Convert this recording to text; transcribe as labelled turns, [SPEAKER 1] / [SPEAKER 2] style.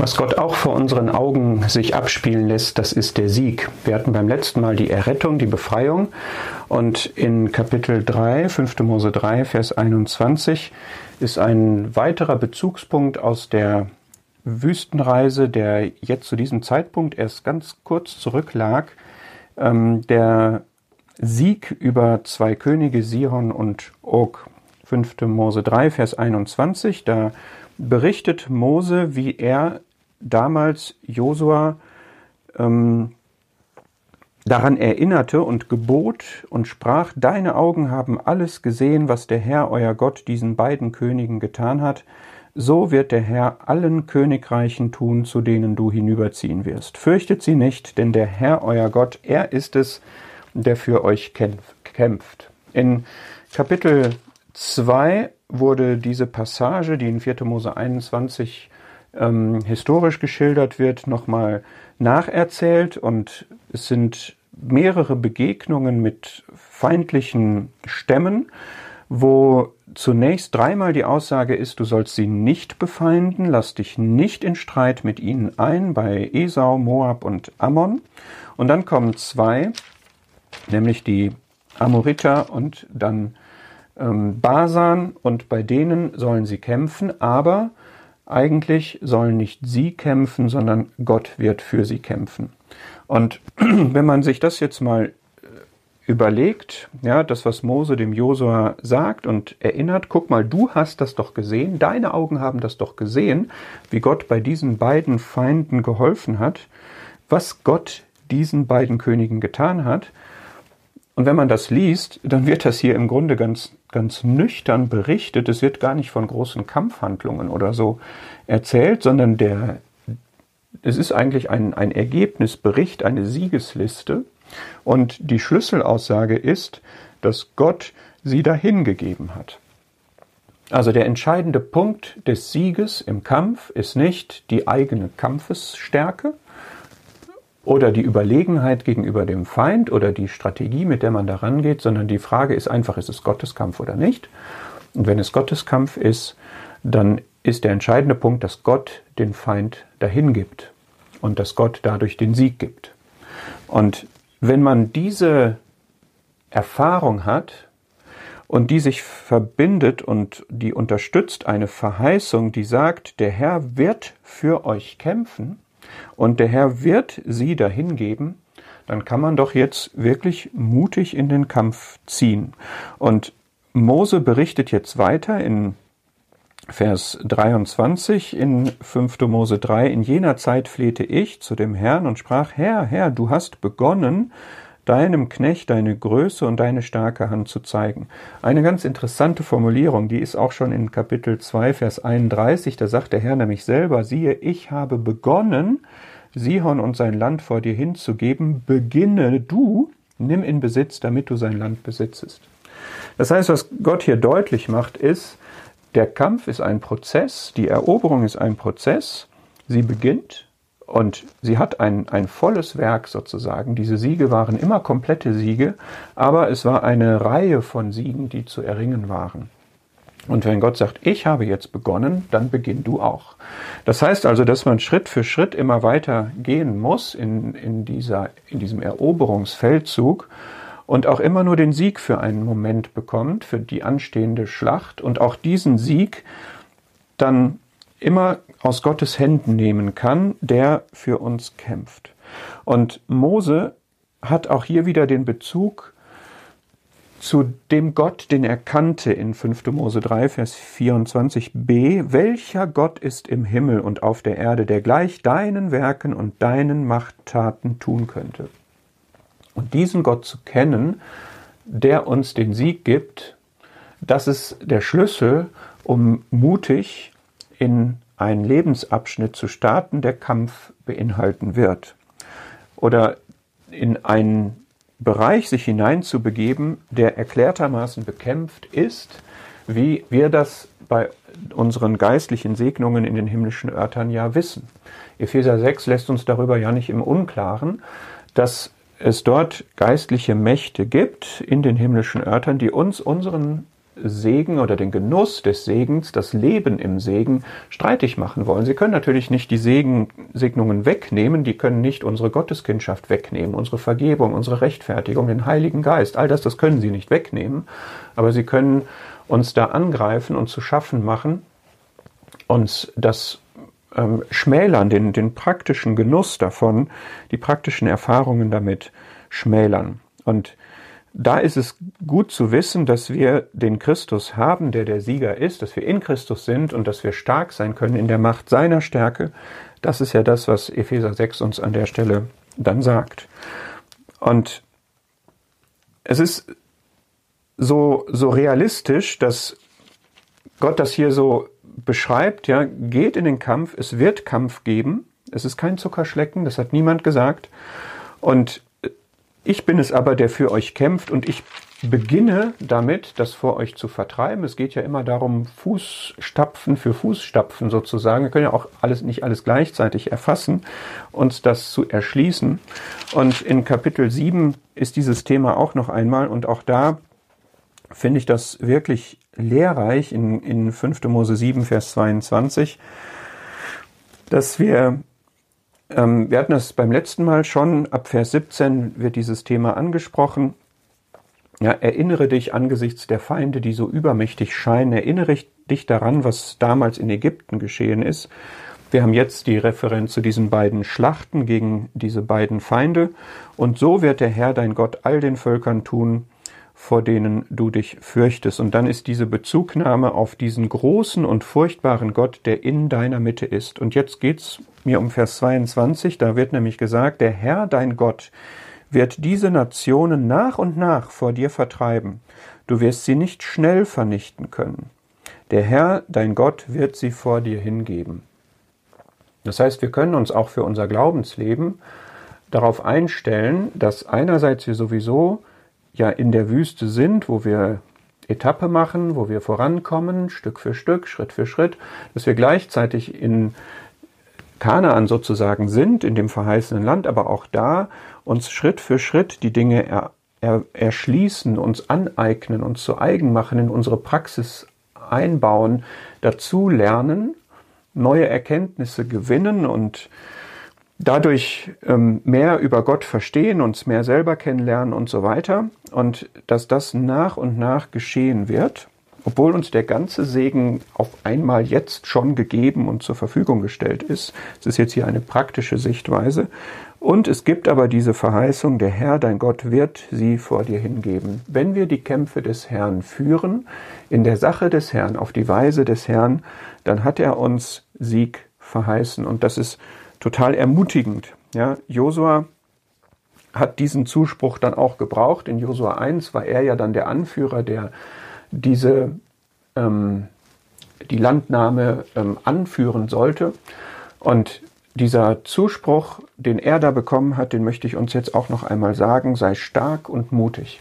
[SPEAKER 1] Was Gott auch vor unseren Augen sich abspielen lässt, das ist der Sieg. Wir hatten beim letzten Mal die Errettung, die Befreiung und in Kapitel 3, 5. Mose 3, Vers 21 ist ein weiterer Bezugspunkt aus der Wüstenreise, der jetzt zu diesem Zeitpunkt erst ganz kurz zurücklag, ähm, der Sieg über zwei Könige, Sihon und Og. 5. Mose 3, Vers 21, da berichtet Mose, wie er damals Josua ähm, daran erinnerte und gebot und sprach, Deine Augen haben alles gesehen, was der Herr, euer Gott, diesen beiden Königen getan hat, so wird der Herr allen Königreichen tun, zu denen du hinüberziehen wirst. Fürchtet sie nicht, denn der Herr, euer Gott, er ist es, der für euch kämpft. In Kapitel 2 wurde diese Passage, die in 4. Mose 21 ähm, historisch geschildert wird, nochmal nacherzählt und es sind mehrere Begegnungen mit feindlichen Stämmen, wo zunächst dreimal die Aussage ist, du sollst sie nicht befeinden, lass dich nicht in Streit mit ihnen ein, bei Esau, Moab und Ammon. Und dann kommen zwei, nämlich die Amoriter und dann ähm, Basan, und bei denen sollen sie kämpfen, aber eigentlich sollen nicht sie kämpfen, sondern Gott wird für sie kämpfen. Und wenn man sich das jetzt mal äh, überlegt, ja, das, was Mose dem Josua sagt und erinnert, guck mal, du hast das doch gesehen, deine Augen haben das doch gesehen, wie Gott bei diesen beiden Feinden geholfen hat, was Gott diesen beiden Königen getan hat. Und wenn man das liest, dann wird das hier im Grunde ganz ganz nüchtern berichtet. Es wird gar nicht von großen Kampfhandlungen oder so erzählt, sondern der, es ist eigentlich ein, ein Ergebnisbericht, eine Siegesliste. Und die Schlüsselaussage ist, dass Gott sie dahin gegeben hat. Also der entscheidende Punkt des Sieges im Kampf ist nicht die eigene Kampfesstärke, oder die Überlegenheit gegenüber dem Feind oder die Strategie, mit der man da rangeht, sondern die Frage ist einfach, ist es Gotteskampf oder nicht? Und wenn es Gotteskampf ist, dann ist der entscheidende Punkt, dass Gott den Feind dahin gibt und dass Gott dadurch den Sieg gibt. Und wenn man diese Erfahrung hat und die sich verbindet und die unterstützt eine Verheißung, die sagt, der Herr wird für euch kämpfen, und der Herr wird sie dahin geben, dann kann man doch jetzt wirklich mutig in den Kampf ziehen. Und Mose berichtet jetzt weiter in Vers 23 in 5. Mose 3, in jener Zeit flehte ich zu dem Herrn und sprach, Herr, Herr, du hast begonnen, deinem Knecht deine Größe und deine starke Hand zu zeigen. Eine ganz interessante Formulierung, die ist auch schon in Kapitel 2, Vers 31, da sagt der Herr nämlich selber, siehe, ich habe begonnen, Sihon und sein Land vor dir hinzugeben, beginne du, nimm in Besitz, damit du sein Land besitzest. Das heißt, was Gott hier deutlich macht, ist, der Kampf ist ein Prozess, die Eroberung ist ein Prozess, sie beginnt und sie hat ein, ein volles Werk sozusagen. Diese Siege waren immer komplette Siege, aber es war eine Reihe von Siegen, die zu erringen waren. Und wenn Gott sagt, ich habe jetzt begonnen, dann beginn du auch. Das heißt also, dass man Schritt für Schritt immer weiter gehen muss in, in, dieser, in diesem Eroberungsfeldzug und auch immer nur den Sieg für einen Moment bekommt, für die anstehende Schlacht und auch diesen Sieg dann immer aus Gottes Händen nehmen kann, der für uns kämpft. Und Mose hat auch hier wieder den Bezug zu dem Gott, den er kannte in 5. Mose 3, Vers 24b. Welcher Gott ist im Himmel und auf der Erde, der gleich deinen Werken und deinen Machttaten tun könnte? Und diesen Gott zu kennen, der uns den Sieg gibt, das ist der Schlüssel, um mutig in einen Lebensabschnitt zu starten, der Kampf beinhalten wird. Oder in einen Bereich sich hineinzubegeben, der erklärtermaßen bekämpft ist, wie wir das bei unseren geistlichen Segnungen in den himmlischen Örtern ja wissen. Epheser 6 lässt uns darüber ja nicht im Unklaren, dass es dort geistliche Mächte gibt in den himmlischen Örtern, die uns unseren Segen oder den Genuss des Segens, das Leben im Segen streitig machen wollen. Sie können natürlich nicht die Segen, Segnungen wegnehmen, die können nicht unsere Gotteskindschaft wegnehmen, unsere Vergebung, unsere Rechtfertigung, den Heiligen Geist, all das, das können sie nicht wegnehmen, aber sie können uns da angreifen und zu schaffen machen, uns das ähm, schmälern, den, den praktischen Genuss davon, die praktischen Erfahrungen damit schmälern. Und da ist es gut zu wissen, dass wir den Christus haben, der der Sieger ist, dass wir in Christus sind und dass wir stark sein können in der Macht seiner Stärke. Das ist ja das, was Epheser 6 uns an der Stelle dann sagt. Und es ist so, so realistisch, dass Gott das hier so beschreibt, ja, geht in den Kampf, es wird Kampf geben, es ist kein Zuckerschlecken, das hat niemand gesagt. Und ich bin es aber, der für euch kämpft und ich beginne damit, das vor euch zu vertreiben. Es geht ja immer darum, Fußstapfen für Fußstapfen sozusagen. Wir können ja auch alles, nicht alles gleichzeitig erfassen, uns das zu erschließen. Und in Kapitel 7 ist dieses Thema auch noch einmal und auch da finde ich das wirklich lehrreich in, in 5. Mose 7, Vers 22, dass wir ähm, wir hatten das beim letzten Mal schon, ab Vers 17 wird dieses Thema angesprochen. Ja, erinnere dich angesichts der Feinde, die so übermächtig scheinen, erinnere dich daran, was damals in Ägypten geschehen ist. Wir haben jetzt die Referenz zu diesen beiden Schlachten gegen diese beiden Feinde. Und so wird der Herr dein Gott all den Völkern tun, vor denen du dich fürchtest. Und dann ist diese Bezugnahme auf diesen großen und furchtbaren Gott, der in deiner Mitte ist. Und jetzt geht's mir um Vers 22, da wird nämlich gesagt, der Herr dein Gott wird diese Nationen nach und nach vor dir vertreiben. Du wirst sie nicht schnell vernichten können. Der Herr dein Gott wird sie vor dir hingeben. Das heißt, wir können uns auch für unser Glaubensleben darauf einstellen, dass einerseits wir sowieso ja in der Wüste sind, wo wir Etappe machen, wo wir vorankommen, Stück für Stück, Schritt für Schritt, dass wir gleichzeitig in Kanaan sozusagen sind, in dem verheißenen Land, aber auch da uns Schritt für Schritt die Dinge er, er, erschließen, uns aneignen, uns zu eigen machen, in unsere Praxis einbauen, dazu lernen, neue Erkenntnisse gewinnen und dadurch ähm, mehr über Gott verstehen, uns mehr selber kennenlernen und so weiter. Und dass das nach und nach geschehen wird, obwohl uns der ganze Segen auf einmal jetzt schon gegeben und zur Verfügung gestellt ist. Es ist jetzt hier eine praktische Sichtweise. Und es gibt aber diese Verheißung, der Herr, dein Gott, wird sie vor dir hingeben. Wenn wir die Kämpfe des Herrn führen, in der Sache des Herrn, auf die Weise des Herrn, dann hat er uns Sieg verheißen. Und das ist total ermutigend. Ja, Josua hat diesen Zuspruch dann auch gebraucht. In Josua 1 war er ja dann der Anführer, der diese ähm, die Landnahme ähm, anführen sollte. Und dieser Zuspruch, den er da bekommen hat, den möchte ich uns jetzt auch noch einmal sagen, sei stark und mutig.